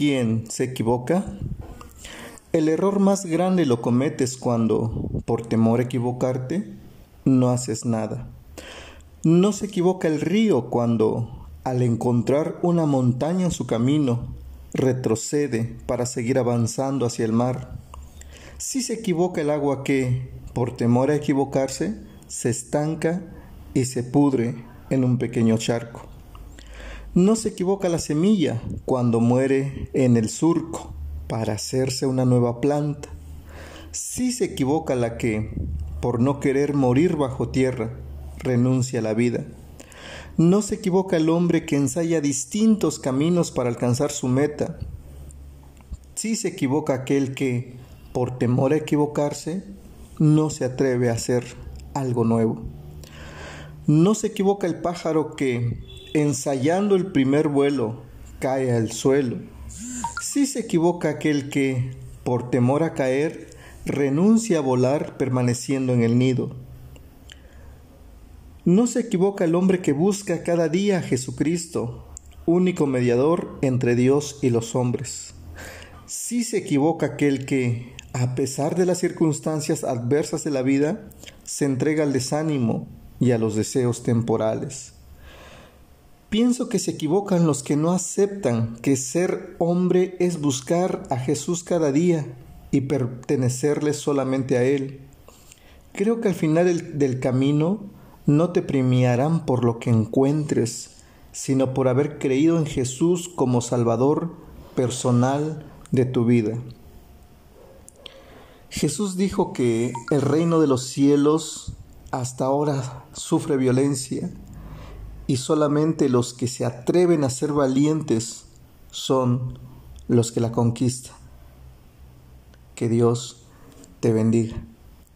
quien se equivoca? El error más grande lo cometes cuando, por temor a equivocarte, no haces nada. No se equivoca el río cuando, al encontrar una montaña en su camino, retrocede para seguir avanzando hacia el mar. Si se equivoca el agua que, por temor a equivocarse, se estanca y se pudre en un pequeño charco. No se equivoca la semilla cuando muere en el surco para hacerse una nueva planta. Si se equivoca la que, por no querer morir bajo tierra, renuncia a la vida. No se equivoca el hombre que ensaya distintos caminos para alcanzar su meta. Sí se equivoca aquel que, por temor a equivocarse, no se atreve a hacer algo nuevo. No se equivoca el pájaro que, ensayando el primer vuelo, cae al suelo. Sí se equivoca aquel que, por temor a caer, renuncia a volar permaneciendo en el nido. No se equivoca el hombre que busca cada día a Jesucristo, único mediador entre Dios y los hombres. Sí se equivoca aquel que, a pesar de las circunstancias adversas de la vida, se entrega al desánimo y a los deseos temporales. Pienso que se equivocan los que no aceptan que ser hombre es buscar a Jesús cada día y pertenecerle solamente a Él. Creo que al final del, del camino no te premiarán por lo que encuentres, sino por haber creído en Jesús como Salvador personal de tu vida. Jesús dijo que el reino de los cielos hasta ahora sufre violencia y solamente los que se atreven a ser valientes son los que la conquistan. Que Dios te bendiga.